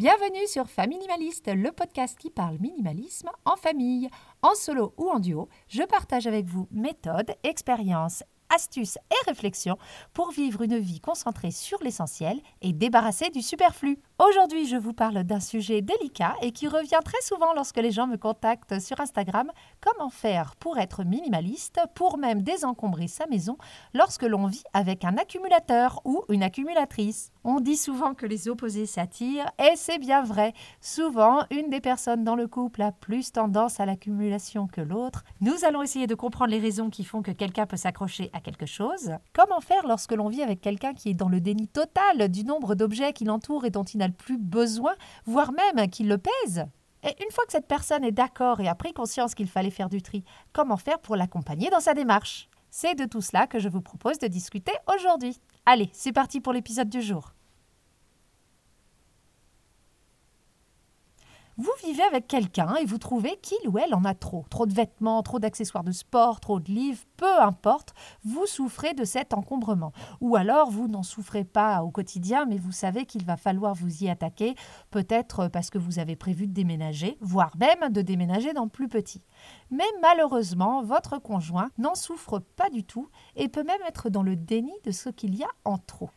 Bienvenue sur Familimaliste, le podcast qui parle minimalisme en famille. En solo ou en duo, je partage avec vous méthodes, expériences astuces et réflexions pour vivre une vie concentrée sur l'essentiel et débarrassée du superflu. Aujourd'hui, je vous parle d'un sujet délicat et qui revient très souvent lorsque les gens me contactent sur Instagram. Comment faire pour être minimaliste, pour même désencombrer sa maison lorsque l'on vit avec un accumulateur ou une accumulatrice? On dit souvent que les opposés s'attirent et c'est bien vrai. Souvent, une des personnes dans le couple a plus tendance à l'accumulation que l'autre. Nous allons essayer de comprendre les raisons qui font que quelqu'un peut s'accrocher à quelque chose. Comment faire lorsque l'on vit avec quelqu'un qui est dans le déni total du nombre d'objets qui l'entourent et dont il plus besoin, voire même qu'il le pèse et une fois que cette personne est d'accord et a pris conscience qu'il fallait faire du tri, comment faire pour l'accompagner dans sa démarche? C'est de tout cela que je vous propose de discuter aujourd'hui. Allez, c'est parti pour l'épisode du jour. Vous vivez avec quelqu'un et vous trouvez qu'il ou elle en a trop. Trop de vêtements, trop d'accessoires de sport, trop de livres, peu importe, vous souffrez de cet encombrement. Ou alors vous n'en souffrez pas au quotidien, mais vous savez qu'il va falloir vous y attaquer, peut-être parce que vous avez prévu de déménager, voire même de déménager dans plus petit. Mais malheureusement, votre conjoint n'en souffre pas du tout et peut même être dans le déni de ce qu'il y a en trop.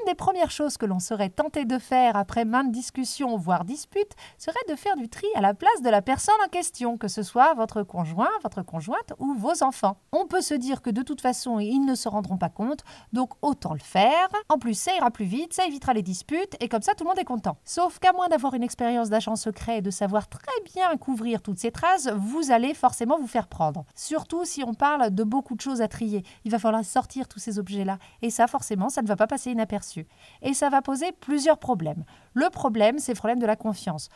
Une des premières choses que l'on serait tenté de faire après maintes discussions, voire disputes, serait de faire du tri à la place de la personne en question, que ce soit votre conjoint, votre conjointe ou vos enfants. On peut se dire que de toute façon, ils ne se rendront pas compte, donc autant le faire. En plus, ça ira plus vite, ça évitera les disputes, et comme ça, tout le monde est content. Sauf qu'à moins d'avoir une expérience d'agent secret et de savoir très bien couvrir toutes ces traces, vous allez forcément vous faire prendre. Surtout si on parle de beaucoup de choses à trier. Il va falloir sortir tous ces objets-là. Et ça, forcément, ça ne va pas passer inaperçu. Et ça va poser plusieurs problèmes. Le problème, c'est le problème de la confiance.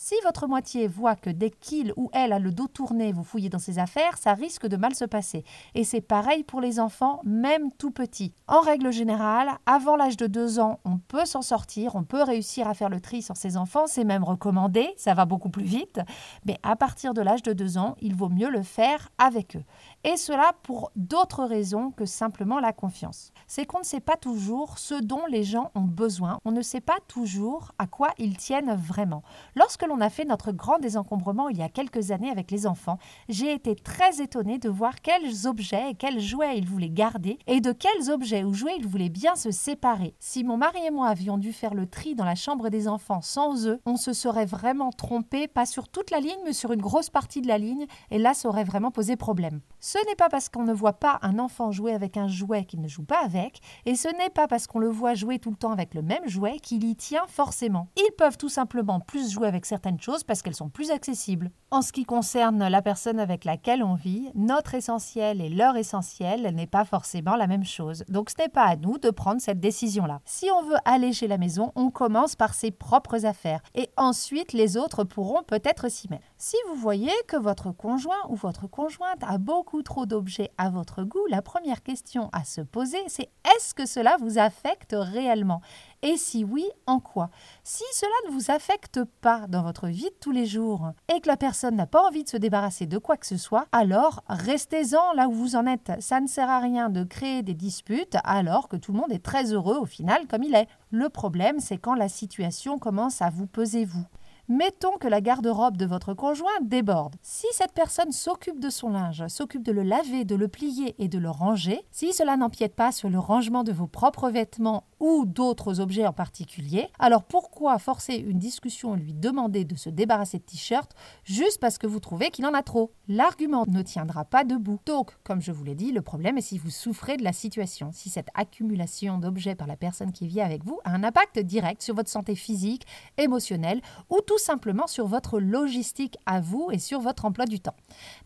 Si votre moitié voit que dès qu'il ou elle a le dos tourné, vous fouillez dans ses affaires, ça risque de mal se passer. Et c'est pareil pour les enfants, même tout petits. En règle générale, avant l'âge de 2 ans, on peut s'en sortir, on peut réussir à faire le tri sur ses enfants, c'est même recommandé, ça va beaucoup plus vite. Mais à partir de l'âge de 2 ans, il vaut mieux le faire avec eux. Et cela pour d'autres raisons que simplement la confiance. C'est qu'on ne sait pas toujours ce dont les gens ont besoin, on ne sait pas toujours à quoi ils tiennent vraiment. Lorsque l'on a fait notre grand désencombrement il y a quelques années avec les enfants, j'ai été très étonnée de voir quels objets et quels jouets ils voulaient garder et de quels objets ou jouets ils voulaient bien se séparer. Si mon mari et moi avions dû faire le tri dans la chambre des enfants sans eux, on se serait vraiment trompé, pas sur toute la ligne, mais sur une grosse partie de la ligne, et là ça aurait vraiment posé problème. Ce n'est pas parce qu'on ne voit pas un enfant jouer avec un jouet qu'il ne joue pas avec, et ce n'est pas parce qu'on le voit jouer tout le temps avec le même jouet qu'il y tient forcément. Ils peuvent tout simplement plus jouer avec certaines choses parce qu'elles sont plus accessibles. En ce qui concerne la personne avec laquelle on vit, notre essentiel et leur essentiel n'est pas forcément la même chose. Donc ce n'est pas à nous de prendre cette décision-là. Si on veut alléger la maison, on commence par ses propres affaires et ensuite les autres pourront peut-être s'y mettre. Si vous voyez que votre conjoint ou votre conjointe a beaucoup trop d'objets à votre goût, la première question à se poser, c'est est-ce que cela vous affecte réellement? Et si oui, en quoi? Si cela ne vous affecte pas dans votre vie de tous les jours et que la personne n'a pas envie de se débarrasser de quoi que ce soit, alors restez-en là où vous en êtes. Ça ne sert à rien de créer des disputes alors que tout le monde est très heureux au final comme il est. Le problème, c'est quand la situation commence à vous peser vous. Mettons que la garde-robe de votre conjoint déborde. Si cette personne s'occupe de son linge, s'occupe de le laver, de le plier et de le ranger, si cela n'empiète pas sur le rangement de vos propres vêtements ou d'autres objets en particulier, alors pourquoi forcer une discussion et lui demander de se débarrasser de t-shirts juste parce que vous trouvez qu'il en a trop? L'argument ne tiendra pas debout. Donc, comme je vous l'ai dit, le problème est si vous souffrez de la situation, si cette accumulation d'objets par la personne qui vit avec vous a un impact direct sur votre santé physique, émotionnelle ou tout simplement sur votre logistique à vous et sur votre emploi du temps.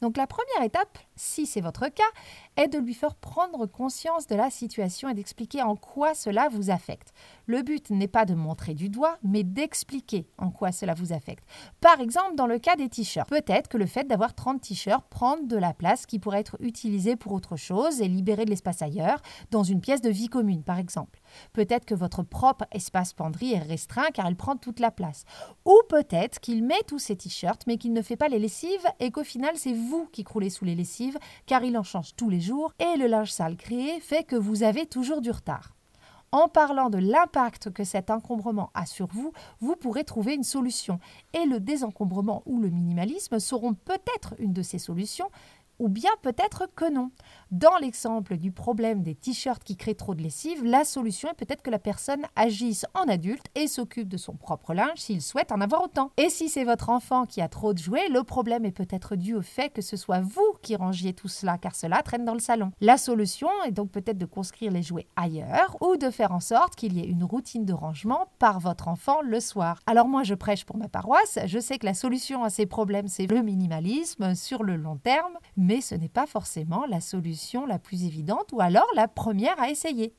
Donc la première étape, si c'est votre cas, est de lui faire prendre conscience de la situation et d'expliquer en quoi cela vous affecte. Le but n'est pas de montrer du doigt, mais d'expliquer en quoi cela vous affecte. Par exemple, dans le cas des t-shirts, peut-être que le fait d'avoir 30 t-shirts prend de la place qui pourrait être utilisée pour autre chose et libérer de l'espace ailleurs, dans une pièce de vie commune, par exemple. Peut-être que votre propre espace penderie est restreint car il prend toute la place. Ou peut-être qu'il met tous ses t-shirts mais qu'il ne fait pas les lessives et qu'au final c'est vous qui croulez sous les lessives car il en change tous les et le linge sale créé fait que vous avez toujours du retard. En parlant de l'impact que cet encombrement a sur vous, vous pourrez trouver une solution. Et le désencombrement ou le minimalisme seront peut-être une de ces solutions, ou bien peut-être que non. Dans l'exemple du problème des t-shirts qui créent trop de lessive, la solution est peut-être que la personne agisse en adulte et s'occupe de son propre linge s'il souhaite en avoir autant. Et si c'est votre enfant qui a trop de jouets, le problème est peut-être dû au fait que ce soit vous qui rangiez tout cela car cela traîne dans le salon. La solution est donc peut-être de construire les jouets ailleurs ou de faire en sorte qu'il y ait une routine de rangement par votre enfant le soir. Alors moi je prêche pour ma paroisse, je sais que la solution à ces problèmes c'est le minimalisme sur le long terme, mais ce n'est pas forcément la solution la plus évidente ou alors la première à essayer.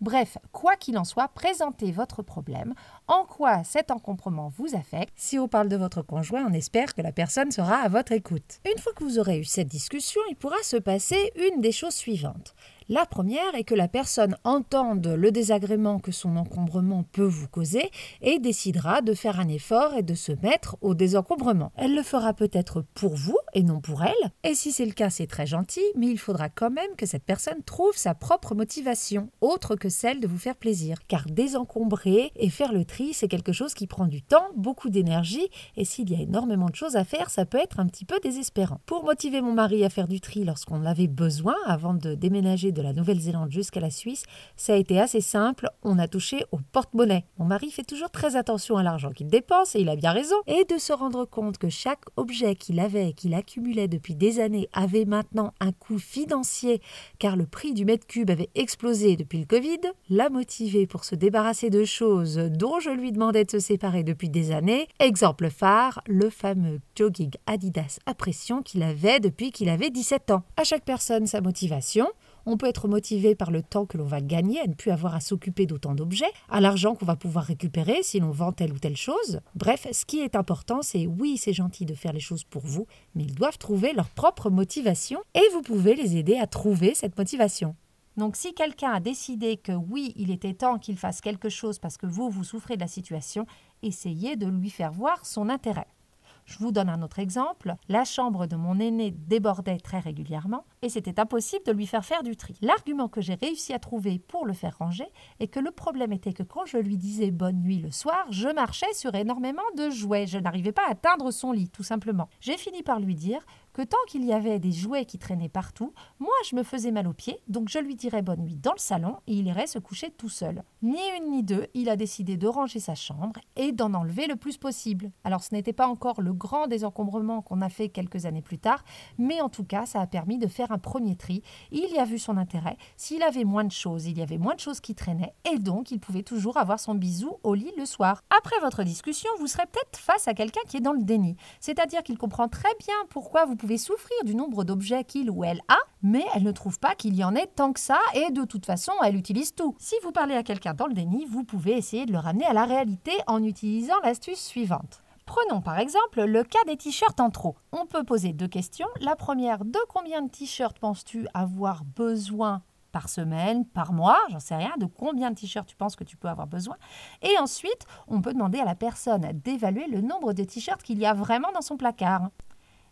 Bref, quoi qu'il en soit, présentez votre problème, en quoi cet encombrement vous affecte? Si on parle de votre conjoint, on espère que la personne sera à votre écoute. Une fois que vous aurez eu cette discussion, il pourra se passer une des choses suivantes. La première est que la personne entende le désagrément que son encombrement peut vous causer et décidera de faire un effort et de se mettre au désencombrement. Elle le fera peut-être pour vous et non pour elle, et si c'est le cas c'est très gentil, mais il faudra quand même que cette personne trouve sa propre motivation, autre que celle de vous faire plaisir. Car désencombrer et faire le tri, c'est quelque chose qui prend du temps, beaucoup d'énergie, et s'il y a énormément de choses à faire, ça peut être un petit peu désespérant. Pour motiver mon mari à faire du tri lorsqu'on avait besoin avant de déménager de la Nouvelle-Zélande jusqu'à la Suisse, ça a été assez simple, on a touché au porte-monnaie. Mon mari fait toujours très attention à l'argent qu'il dépense, et il a bien raison, et de se rendre compte que chaque objet qu'il avait et qu'il accumulait depuis des années avait maintenant un coût financier, car le prix du mètre cube avait explosé depuis le Covid, l'a motivé pour se débarrasser de choses dont je lui demandais de se séparer depuis des années. Exemple phare, le fameux jogging Adidas à pression qu'il avait depuis qu'il avait 17 ans. À chaque personne sa motivation. On peut être motivé par le temps que l'on va gagner à ne plus avoir à s'occuper d'autant d'objets, à l'argent qu'on va pouvoir récupérer si l'on vend telle ou telle chose. Bref, ce qui est important, c'est oui, c'est gentil de faire les choses pour vous, mais ils doivent trouver leur propre motivation et vous pouvez les aider à trouver cette motivation. Donc si quelqu'un a décidé que oui, il était temps qu'il fasse quelque chose parce que vous, vous souffrez de la situation, essayez de lui faire voir son intérêt. Je vous donne un autre exemple. La chambre de mon aîné débordait très régulièrement et c'était impossible de lui faire faire du tri. L'argument que j'ai réussi à trouver pour le faire ranger est que le problème était que quand je lui disais bonne nuit le soir, je marchais sur énormément de jouets. Je n'arrivais pas à atteindre son lit, tout simplement. J'ai fini par lui dire que tant qu'il y avait des jouets qui traînaient partout, moi je me faisais mal aux pieds, donc je lui dirais bonne nuit dans le salon et il irait se coucher tout seul. Ni une ni deux, il a décidé de ranger sa chambre et d'en enlever le plus possible. Alors ce n'était pas encore le grand désencombrement qu'on a fait quelques années plus tard, mais en tout cas ça a permis de faire un premier tri. Il y a vu son intérêt, s'il avait moins de choses, il y avait moins de choses qui traînaient et donc il pouvait toujours avoir son bisou au lit le soir. Après votre discussion, vous serez peut-être face à quelqu'un qui est dans le déni, c'est-à-dire qu'il comprend très bien pourquoi vous pouvez souffrir du nombre d'objets qu'il ou elle a, mais elle ne trouve pas qu'il y en ait tant que ça et de toute façon, elle utilise tout. Si vous parlez à quelqu'un dans le déni, vous pouvez essayer de le ramener à la réalité en utilisant l'astuce suivante. Prenons par exemple le cas des t-shirts en trop. On peut poser deux questions. La première, de combien de t-shirts penses-tu avoir besoin par semaine, par mois, j'en sais rien, de combien de t-shirts tu penses que tu peux avoir besoin? Et ensuite, on peut demander à la personne d'évaluer le nombre de t-shirts qu'il y a vraiment dans son placard.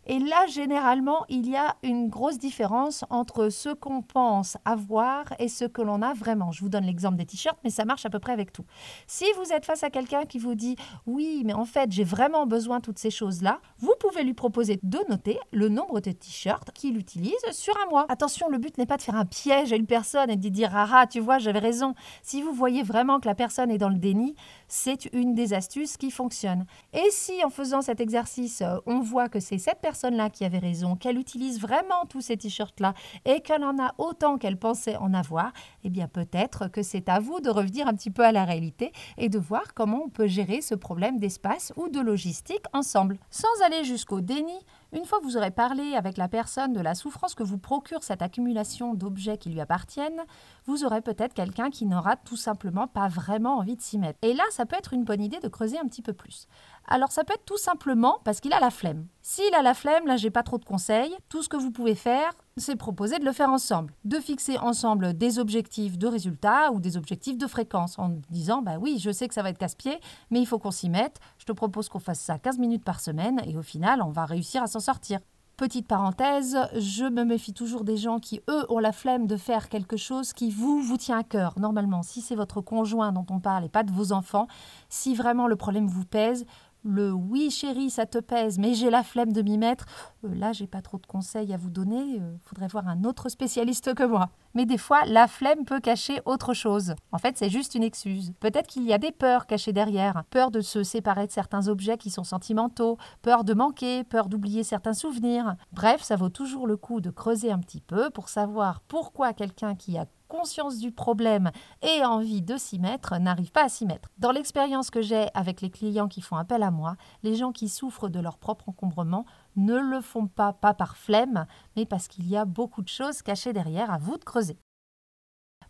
Et là, généralement, il y a une grosse différence entre ce qu'on pense avoir et ce que l'on a vraiment. Je vous donne l'exemple des t-shirts, mais ça marche à peu près avec tout. Si vous êtes face à quelqu'un qui vous dit oui, mais en fait, j'ai vraiment besoin de toutes ces choses-là, vous pouvez lui proposer de noter le nombre de t-shirts qu'il utilise sur un mois. Attention, le but n'est pas de faire un piège à une personne et de dire ah, tu vois, j'avais raison. Si vous voyez vraiment que la personne est dans le déni, c'est une des astuces qui fonctionne. Et si en faisant cet exercice, on voit que c'est cette personne personne-là qui avait raison, qu'elle utilise vraiment tous ces t-shirts-là et qu'elle en a autant qu'elle pensait en avoir, eh bien peut-être que c'est à vous de revenir un petit peu à la réalité et de voir comment on peut gérer ce problème d'espace ou de logistique ensemble. Sans aller jusqu'au déni, une fois que vous aurez parlé avec la personne de la souffrance que vous procure cette accumulation d'objets qui lui appartiennent, vous aurez peut-être quelqu'un qui n'aura tout simplement pas vraiment envie de s'y mettre. Et là, ça peut être une bonne idée de creuser un petit peu plus. Alors ça peut être tout simplement parce qu'il a la flemme. S'il a la flemme, là j'ai pas trop de conseils. Tout ce que vous pouvez faire, c'est proposer de le faire ensemble, de fixer ensemble des objectifs de résultats ou des objectifs de fréquence en disant bah oui, je sais que ça va être casse-pied, mais il faut qu'on s'y mette. Je te propose qu'on fasse ça 15 minutes par semaine et au final, on va réussir à s'en sortir. Petite parenthèse, je me méfie toujours des gens qui, eux, ont la flemme de faire quelque chose qui vous, vous tient à cœur. Normalement, si c'est votre conjoint dont on parle et pas de vos enfants, si vraiment le problème vous pèse, le oui chérie ça te pèse mais j'ai la flemme de m'y mettre, euh, là j'ai pas trop de conseils à vous donner, euh, faudrait voir un autre spécialiste que moi. Mais des fois la flemme peut cacher autre chose. En fait c'est juste une excuse. Peut-être qu'il y a des peurs cachées derrière, peur de se séparer de certains objets qui sont sentimentaux, peur de manquer, peur d'oublier certains souvenirs. Bref, ça vaut toujours le coup de creuser un petit peu pour savoir pourquoi quelqu'un qui a conscience du problème et envie de s'y mettre n'arrive pas à s'y mettre. Dans l'expérience que j'ai avec les clients qui font appel à moi, les gens qui souffrent de leur propre encombrement ne le font pas, pas par flemme, mais parce qu'il y a beaucoup de choses cachées derrière à vous de creuser.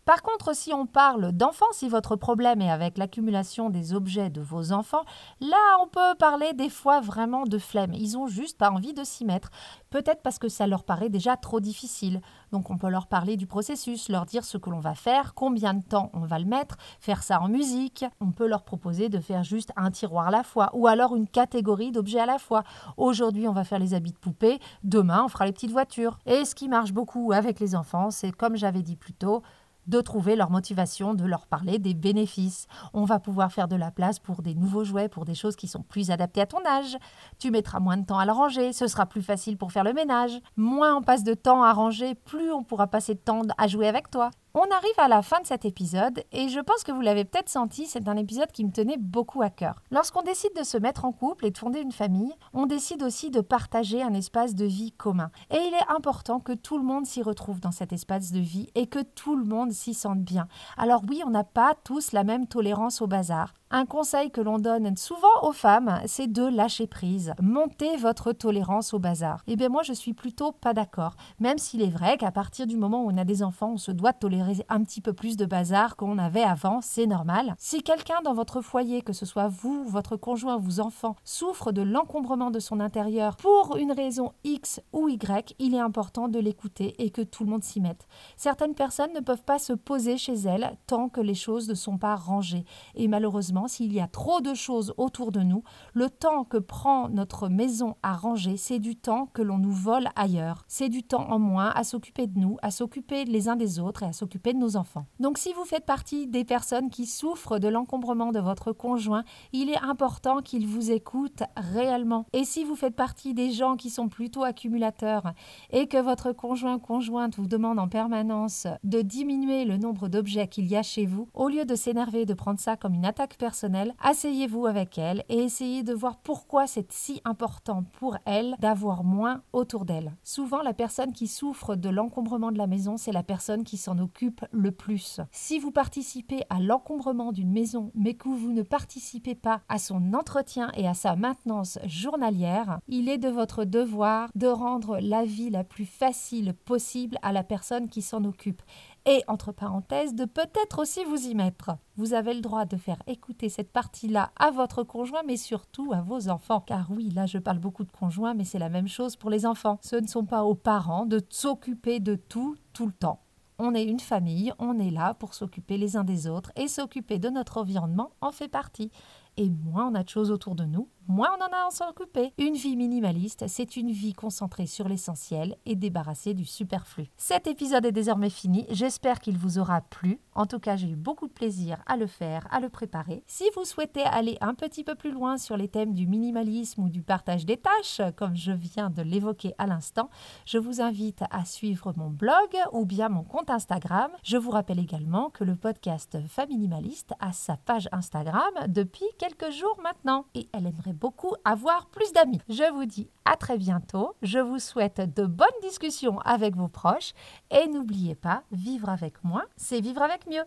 Par contre, si on parle d'enfants, si votre problème est avec l'accumulation des objets de vos enfants, là on peut parler des fois vraiment de flemme. Ils ont juste pas envie de s'y mettre. Peut-être parce que ça leur paraît déjà trop difficile. Donc on peut leur parler du processus, leur dire ce que l'on va faire, combien de temps on va le mettre, faire ça en musique. On peut leur proposer de faire juste un tiroir à la fois ou alors une catégorie d'objets à la fois. Aujourd'hui on va faire les habits de poupée, demain on fera les petites voitures. Et ce qui marche beaucoup avec les enfants, c'est comme j'avais dit plus tôt, de trouver leur motivation, de leur parler des bénéfices. On va pouvoir faire de la place pour des nouveaux jouets, pour des choses qui sont plus adaptées à ton âge. Tu mettras moins de temps à le ranger, ce sera plus facile pour faire le ménage. Moins on passe de temps à ranger, plus on pourra passer de temps à jouer avec toi. On arrive à la fin de cet épisode et je pense que vous l'avez peut-être senti, c'est un épisode qui me tenait beaucoup à cœur. Lorsqu'on décide de se mettre en couple et de fonder une famille, on décide aussi de partager un espace de vie commun. Et il est important que tout le monde s'y retrouve dans cet espace de vie et que tout le monde s'y sente bien. Alors oui, on n'a pas tous la même tolérance au bazar. Un conseil que l'on donne souvent aux femmes, c'est de lâcher prise. Montez votre tolérance au bazar. Eh bien moi, je suis plutôt pas d'accord. Même s'il est vrai qu'à partir du moment où on a des enfants, on se doit tolérer un petit peu plus de bazar qu'on avait avant, c'est normal. Si quelqu'un dans votre foyer, que ce soit vous, votre conjoint, vos enfants, souffre de l'encombrement de son intérieur pour une raison X ou Y, il est important de l'écouter et que tout le monde s'y mette. Certaines personnes ne peuvent pas se poser chez elles tant que les choses ne sont pas rangées. Et malheureusement, s'il y a trop de choses autour de nous, le temps que prend notre maison à ranger, c'est du temps que l'on nous vole ailleurs. C'est du temps en moins à s'occuper de nous, à s'occuper les uns des autres et à s'occuper de nos enfants. Donc si vous faites partie des personnes qui souffrent de l'encombrement de votre conjoint, il est important qu'il vous écoute réellement. Et si vous faites partie des gens qui sont plutôt accumulateurs et que votre conjoint conjointe vous demande en permanence de diminuer le nombre d'objets qu'il y a chez vous, au lieu de s'énerver de prendre ça comme une attaque personnelle, asseyez-vous avec elle et essayez de voir pourquoi c'est si important pour elle d'avoir moins autour d'elle. Souvent, la personne qui souffre de l'encombrement de la maison, c'est la personne qui s'en occupe le plus. Si vous participez à l'encombrement d'une maison, mais que vous ne participez pas à son entretien et à sa maintenance journalière, il est de votre devoir de rendre la vie la plus facile possible à la personne qui s'en occupe et, entre parenthèses, de peut-être aussi vous y mettre. Vous avez le droit de faire écouter cette partie-là à votre conjoint, mais surtout à vos enfants. Car oui, là je parle beaucoup de conjoints, mais c'est la même chose pour les enfants. Ce ne sont pas aux parents de s'occuper de tout tout le temps. On est une famille, on est là pour s'occuper les uns des autres et s'occuper de notre environnement en fait partie. Et moins on a de choses autour de nous, moins on en a à s'en occuper. Une vie minimaliste, c'est une vie concentrée sur l'essentiel et débarrassée du superflu. Cet épisode est désormais fini, j'espère qu'il vous aura plu. En tout cas, j'ai eu beaucoup de plaisir à le faire, à le préparer. Si vous souhaitez aller un petit peu plus loin sur les thèmes du minimalisme ou du partage des tâches, comme je viens de l'évoquer à l'instant, je vous invite à suivre mon blog ou bien mon compte Instagram. Je vous rappelle également que le podcast Minimaliste a sa page Instagram depuis quelques jours maintenant et elle aimerait beaucoup avoir plus d'amis. Je vous dis à très bientôt. Je vous souhaite de bonnes discussions avec vos proches et n'oubliez pas, vivre avec moi, c'est vivre avec mieux.